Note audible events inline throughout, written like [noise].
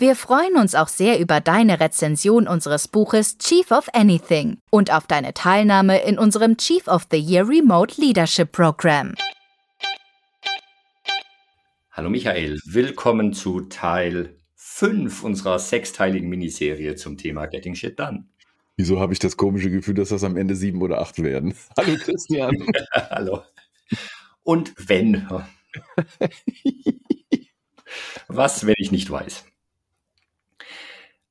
Wir freuen uns auch sehr über deine Rezension unseres Buches Chief of Anything und auf deine Teilnahme in unserem Chief of the Year Remote Leadership Program. Hallo Michael, willkommen zu Teil 5 unserer sechsteiligen Miniserie zum Thema Getting Shit Done. Wieso habe ich das komische Gefühl, dass das am Ende sieben oder acht werden? [laughs] Hallo Christian. [laughs] Hallo. Und wenn? [laughs] Was, wenn ich nicht weiß?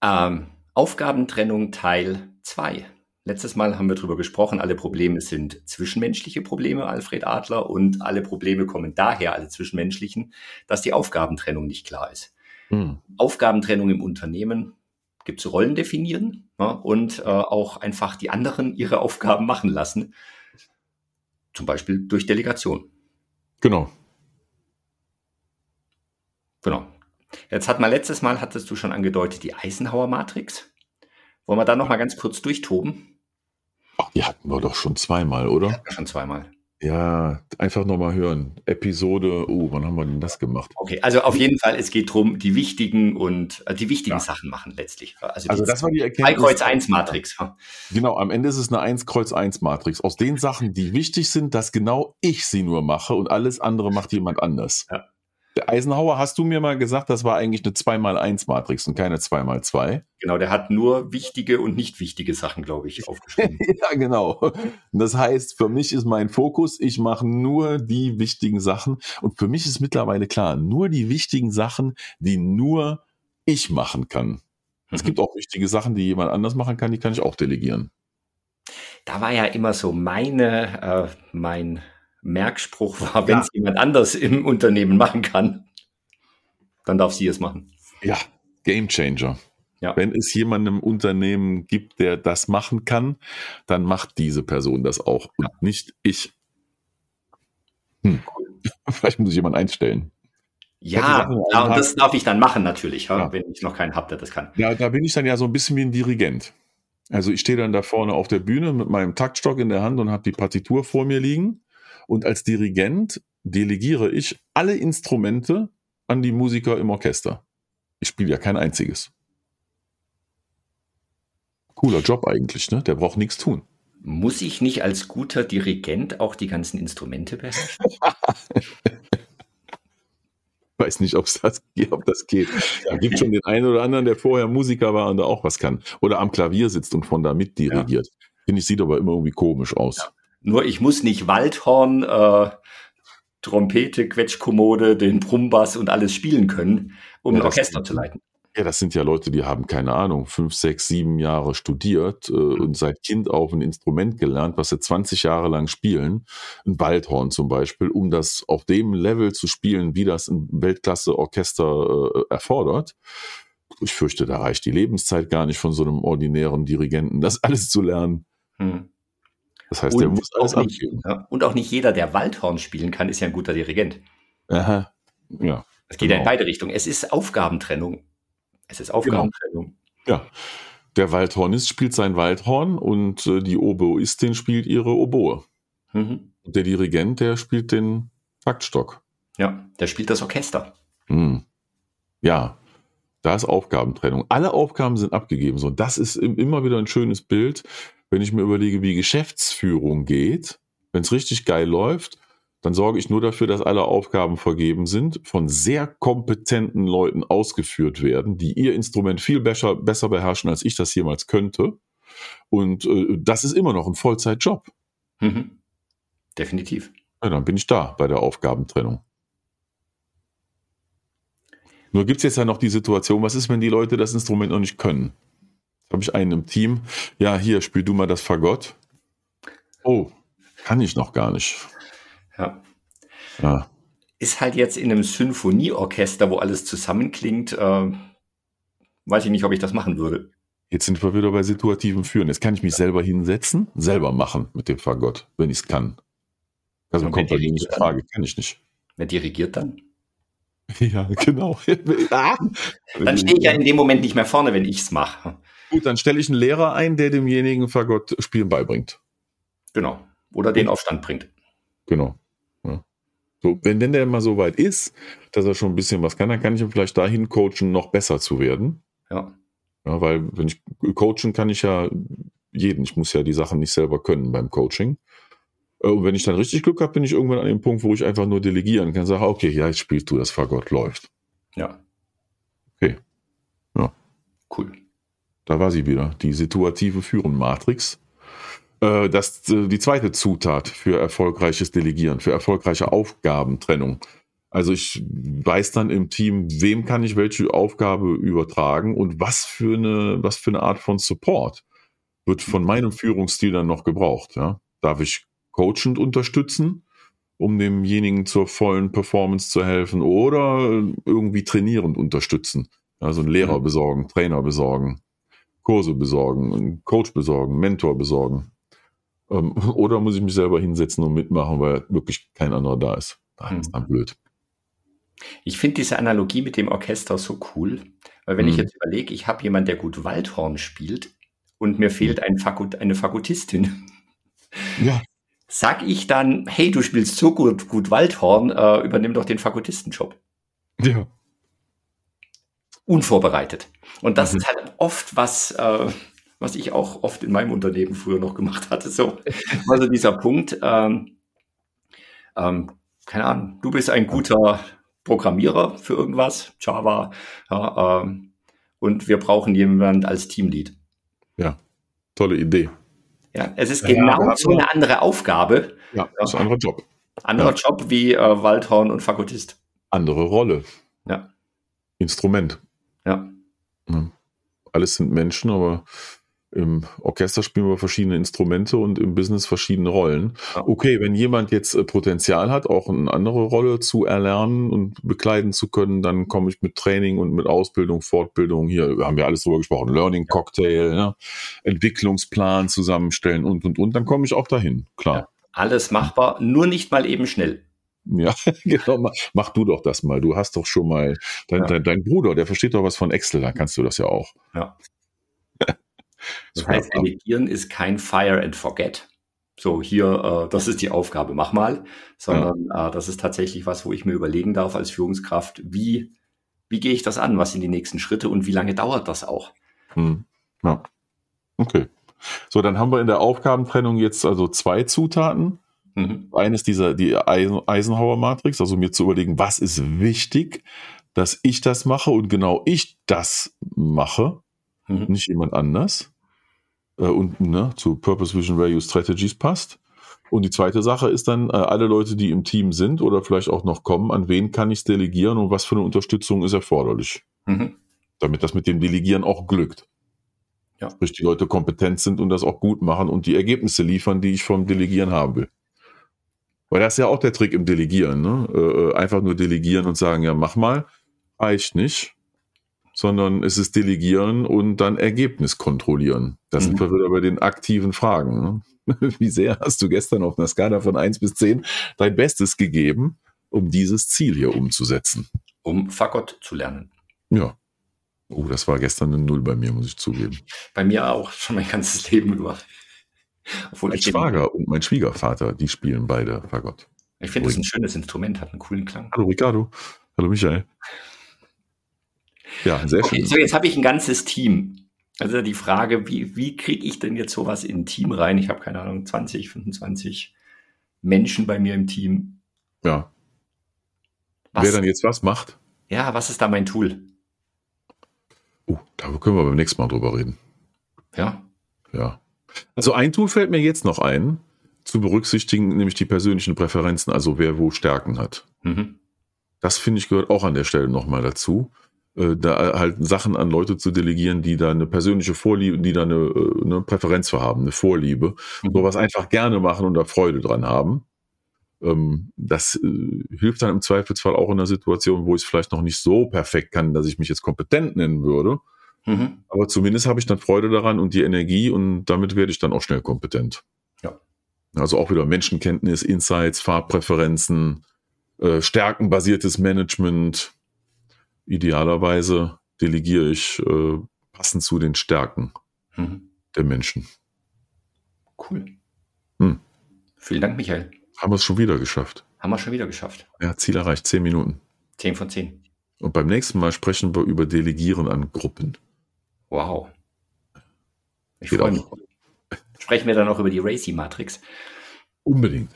Ähm, Aufgabentrennung Teil 2. Letztes Mal haben wir darüber gesprochen, alle Probleme sind zwischenmenschliche Probleme, Alfred Adler, und alle Probleme kommen daher, alle zwischenmenschlichen, dass die Aufgabentrennung nicht klar ist. Hm. Aufgabentrennung im Unternehmen gibt es Rollen definieren ja, und äh, auch einfach die anderen ihre Aufgaben machen lassen, zum Beispiel durch Delegation. Genau. Genau. Jetzt hat man letztes Mal, hattest du schon angedeutet, die Eisenhower-Matrix. Wollen wir da noch mal ganz kurz durchtoben? Ach, die hatten wir doch schon zweimal, oder? Schon zweimal. Ja, einfach nochmal hören. Episode, oh, wann haben wir denn das gemacht? Okay, also auf jeden Fall, es geht darum, die wichtigen und äh, die wichtigen ja. Sachen machen letztlich. Also, also das war die Erkenntnis. 3 Kreuz 1 Matrix. Genau, am Ende ist es eine 1 Kreuz 1 Matrix. Aus den Sachen, die wichtig sind, dass genau ich sie nur mache und alles andere macht jemand anders. Ja. Eisenhower, hast du mir mal gesagt, das war eigentlich eine 2x1-Matrix und keine 2x2. Genau, der hat nur wichtige und nicht wichtige Sachen, glaube ich, [laughs] aufgeschrieben. ja, genau. Das heißt, für mich ist mein Fokus, ich mache nur die wichtigen Sachen. Und für mich ist mittlerweile klar, nur die wichtigen Sachen, die nur ich machen kann. Mhm. Es gibt auch wichtige Sachen, die jemand anders machen kann, die kann ich auch delegieren. Da war ja immer so meine, äh, mein Merkspruch war, wenn es ja. jemand anders im Unternehmen machen kann, dann darf sie es machen. Ja, Game Changer. Ja. Wenn es jemanden im Unternehmen gibt, der das machen kann, dann macht diese Person das auch und ja. nicht ich. Hm. [laughs] Vielleicht muss ich jemanden einstellen. Ja, ja und das darf ich dann machen natürlich, ja. wenn ich noch keinen habe, der das kann. Ja, da bin ich dann ja so ein bisschen wie ein Dirigent. Also ich stehe dann da vorne auf der Bühne mit meinem Taktstock in der Hand und habe die Partitur vor mir liegen und als Dirigent delegiere ich alle Instrumente an die Musiker im Orchester. Ich spiele ja kein einziges. Cooler Job eigentlich, ne? Der braucht nichts tun. Muss ich nicht als guter Dirigent auch die ganzen Instrumente beherrschen? [laughs] weiß nicht, ob's das, [laughs] ob das geht. Da gibt schon den einen oder anderen, der vorher Musiker war und da auch was kann. Oder am Klavier sitzt und von da mit dirigiert. Ja. Finde ich, sieht aber immer irgendwie komisch aus. Ja. Nur ich muss nicht Waldhorn, äh, Trompete, Quetschkommode, den Brummbass und alles spielen können, um ja, ein Orchester zu leiten. Ja, das sind ja Leute, die haben keine Ahnung, fünf, sechs, sieben Jahre studiert äh, mhm. und seit Kind auf ein Instrument gelernt, was sie 20 Jahre lang spielen, ein Waldhorn zum Beispiel, um das auf dem Level zu spielen, wie das ein Weltklasse-Orchester äh, erfordert. Ich fürchte, da reicht die Lebenszeit gar nicht von so einem ordinären Dirigenten, das alles zu lernen. Mhm. Das heißt, und der muss alles nicht, ja, Und auch nicht jeder, der Waldhorn spielen kann, ist ja ein guter Dirigent. Aha. Ja. Es geht genau. ja in beide Richtungen. Es ist Aufgabentrennung. Es ist Aufgabentrennung. Genau. Ja. Der Waldhornist spielt sein Waldhorn und äh, die Oboistin spielt ihre Oboe. Mhm. Und der Dirigent, der spielt den Taktstock. Ja, der spielt das Orchester. Mhm. Ja, da ist Aufgabentrennung. Alle Aufgaben sind abgegeben. So, das ist immer wieder ein schönes Bild wenn ich mir überlege, wie Geschäftsführung geht, wenn es richtig geil läuft, dann sorge ich nur dafür, dass alle Aufgaben vergeben sind, von sehr kompetenten Leuten ausgeführt werden, die ihr Instrument viel besser, besser beherrschen, als ich das jemals könnte. Und äh, das ist immer noch ein Vollzeitjob. Mhm. Definitiv. Ja, dann bin ich da bei der Aufgabentrennung. Nur gibt es jetzt ja noch die Situation, was ist, wenn die Leute das Instrument noch nicht können? Habe ich einen im Team. Ja, hier, spiel du mal das Fagott. Oh, kann ich noch gar nicht. Ja. ja. Ist halt jetzt in einem Symphonieorchester, wo alles zusammenklingt, äh, weiß ich nicht, ob ich das machen würde. Jetzt sind wir wieder bei situativen Führen. Jetzt kann ich mich selber hinsetzen, selber machen mit dem Fagott, wenn ich es kann. Also kommt bei mir nicht in Frage, kann ich nicht. Wer dirigiert dann? [laughs] Ja, genau. [laughs] Dann stehe ich ja in dem Moment nicht mehr vorne, wenn ich es mache. Gut, dann stelle ich einen Lehrer ein, der demjenigen Fagott spielen beibringt. Genau. Oder den Aufstand bringt. Genau. Ja. So, wenn denn der mal so weit ist, dass er schon ein bisschen was kann, dann kann ich ihn vielleicht dahin coachen, noch besser zu werden. Ja. Ja, weil wenn ich coachen kann ich ja jeden. Ich muss ja die Sachen nicht selber können beim Coaching. Äh, und wenn ich dann richtig Glück habe, bin ich irgendwann an dem Punkt, wo ich einfach nur delegieren kann, sage, okay, ja, jetzt spielst du das Fagott, läuft. Ja. Okay. Ja. Cool. Da war sie wieder, die situative Führen-Matrix. Äh, das äh, die zweite Zutat für erfolgreiches Delegieren, für erfolgreiche Aufgabentrennung. Also ich weiß dann im Team, wem kann ich welche Aufgabe übertragen und was für eine, was für eine Art von Support wird von meinem Führungsstil dann noch gebraucht. Ja? Darf ich coachend unterstützen, um demjenigen zur vollen Performance zu helfen oder irgendwie trainierend unterstützen? Also einen Lehrer besorgen, Trainer besorgen, Kurse besorgen, einen Coach besorgen, Mentor besorgen. Ähm, [laughs] oder muss ich mich selber hinsetzen und mitmachen, weil wirklich kein anderer da ist. Das ist dann blöd. Ich finde diese Analogie mit dem Orchester so cool, weil wenn mhm. ich jetzt überlege, ich habe jemanden, der gut Waldhorn spielt und mir fehlt ein Fakult eine Fakultistin. Ja. Sag ich dann, hey, du spielst so gut, gut Waldhorn, äh, übernimm doch den Fakultistenjob. Ja. Unvorbereitet. Und das mhm. ist halt oft was, äh, was ich auch oft in meinem Unternehmen früher noch gemacht hatte. So, also dieser Punkt, ähm, ähm, keine Ahnung, du bist ein guter Programmierer für irgendwas, Java, ja, ähm, und wir brauchen jemanden als Teamlead. Ja, tolle Idee. Ja, es ist ja, genau so eine andere Aufgabe. Ja, das ist ein anderer Job. Anderer ja. Job wie äh, Waldhorn und Fakultist. Andere Rolle. Ja. Instrument. Ja. Alles sind Menschen, aber im Orchester spielen wir verschiedene Instrumente und im Business verschiedene Rollen. Okay, wenn jemand jetzt äh, Potenzial hat, auch eine andere Rolle zu erlernen und bekleiden zu können, dann komme ich mit Training und mit Ausbildung, Fortbildung, hier haben wir alles drüber gesprochen, Learning Cocktail, ja, Entwicklungsplan zusammenstellen und, und, und, dann komme ich auch dahin, klar. Ja, alles machbar, nur nicht mal eben schnell. [laughs] Ja, genau. Mach, mach, du doch das mal. Du hast doch schon mal dein, ja. dein, dein, Bruder, der versteht doch was von Excel, dann kannst du das ja auch. Ja. [laughs] Das heißt, delegieren ist kein Fire and Forget. So, hier, äh, das ist die Aufgabe, mach mal, sondern ja. äh, das ist tatsächlich was, wo ich mir überlegen darf als Führungskraft, wie, wie gehe ich das an, was sind die nächsten Schritte und wie lange dauert das auch? Hm. Ja. Okay. So, dann haben wir in der Aufgabentrennung jetzt also zwei Zutaten. Mhm. Eines dieser, die Eisenhower-Matrix, also mir zu überlegen, was ist wichtig, dass ich das mache und genau ich das mache, mhm. nicht jemand anders äh, und ne, zu Purpose Vision Value Strategies passt. Und die zweite Sache ist dann, äh, alle Leute, die im Team sind oder vielleicht auch noch kommen, an wen kann ich es delegieren und was für eine Unterstützung ist erforderlich. Mhm. Damit das mit dem Delegieren auch glückt. Ja. Sprich, die Leute kompetent sind und das auch gut machen und die Ergebnisse liefern, die ich vom Delegieren haben will. Weil das ist ja auch der Trick im Delegieren. Ne? Äh, äh einfach nur delegieren und sagen, ja, mach mal, reicht nicht sondern es ist Delegieren und dann Ergebnis kontrollieren. Das mhm. sind wir wieder bei den aktiven Fragen. Ne? [laughs] Wie sehr hast du gestern auf einer Skala von 1 bis 10 dein Bestes gegeben, um dieses Ziel hier umzusetzen? Um Fagott zu lernen. Ja. Oh, das war gestern eine Null bei mir, muss ich zugeben. Bei mir auch schon mein ganzes Leben über. Obwohl mein Schwager und mein Schwiegervater, die spielen beide Fagott. Ich finde es ein schönes Instrument, hat einen coolen Klang. Hallo Ricardo. Hallo Michael. Ja, sehr okay, schön. So, jetzt habe ich ein ganzes Team. Also die Frage, wie, wie kriege ich denn jetzt sowas in ein Team rein? Ich habe keine Ahnung, 20, 25 Menschen bei mir im Team. Ja. Was, Wer dann jetzt was macht? Ja, was ist da mein Tool? Oh, da können wir beim nächsten Mal drüber reden. Ja. Ja. Also ein Tool fällt mir jetzt noch ein, zu berücksichtigen, nämlich die persönlichen Präferenzen, also wer wo Stärken hat. Mhm. Das finde ich gehört auch an der Stelle nochmal dazu. Äh, da halt Sachen an Leute zu delegieren, die da eine persönliche Vorliebe, die da eine, äh, eine Präferenz für haben, eine Vorliebe, mhm. sowas einfach gerne machen und da Freude dran haben. Ähm, das äh, hilft dann im Zweifelsfall auch in einer Situation, wo ich es vielleicht noch nicht so perfekt kann, dass ich mich jetzt kompetent nennen würde. Mhm. Aber zumindest habe ich dann Freude daran und die Energie und damit werde ich dann auch schnell kompetent. Ja. Also auch wieder Menschenkenntnis, Insights, Farbpräferenzen, äh, stärkenbasiertes Management. Idealerweise delegiere ich äh, passend zu den Stärken mhm. der Menschen. Cool. Hm. Vielen Dank, Michael. Haben wir es schon wieder geschafft. Haben wir schon wieder geschafft. Ja, Ziel erreicht. Zehn Minuten. Zehn von zehn. Und beim nächsten Mal sprechen wir über Delegieren an Gruppen. Wow. Ich freue mich. Sprechen wir dann auch über die Racy-Matrix. Unbedingt.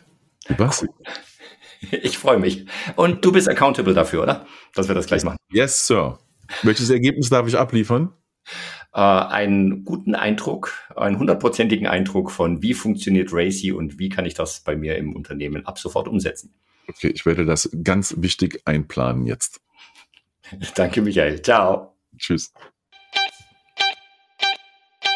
Was? [laughs] Ich freue mich. Und du bist accountable dafür, oder? Dass wir das gleich machen. Yes, Sir. Welches Ergebnis darf ich abliefern? Äh, einen guten Eindruck, einen hundertprozentigen Eindruck von, wie funktioniert Racy und wie kann ich das bei mir im Unternehmen ab sofort umsetzen. Okay, ich werde das ganz wichtig einplanen jetzt. [laughs] Danke, Michael. Ciao. Tschüss.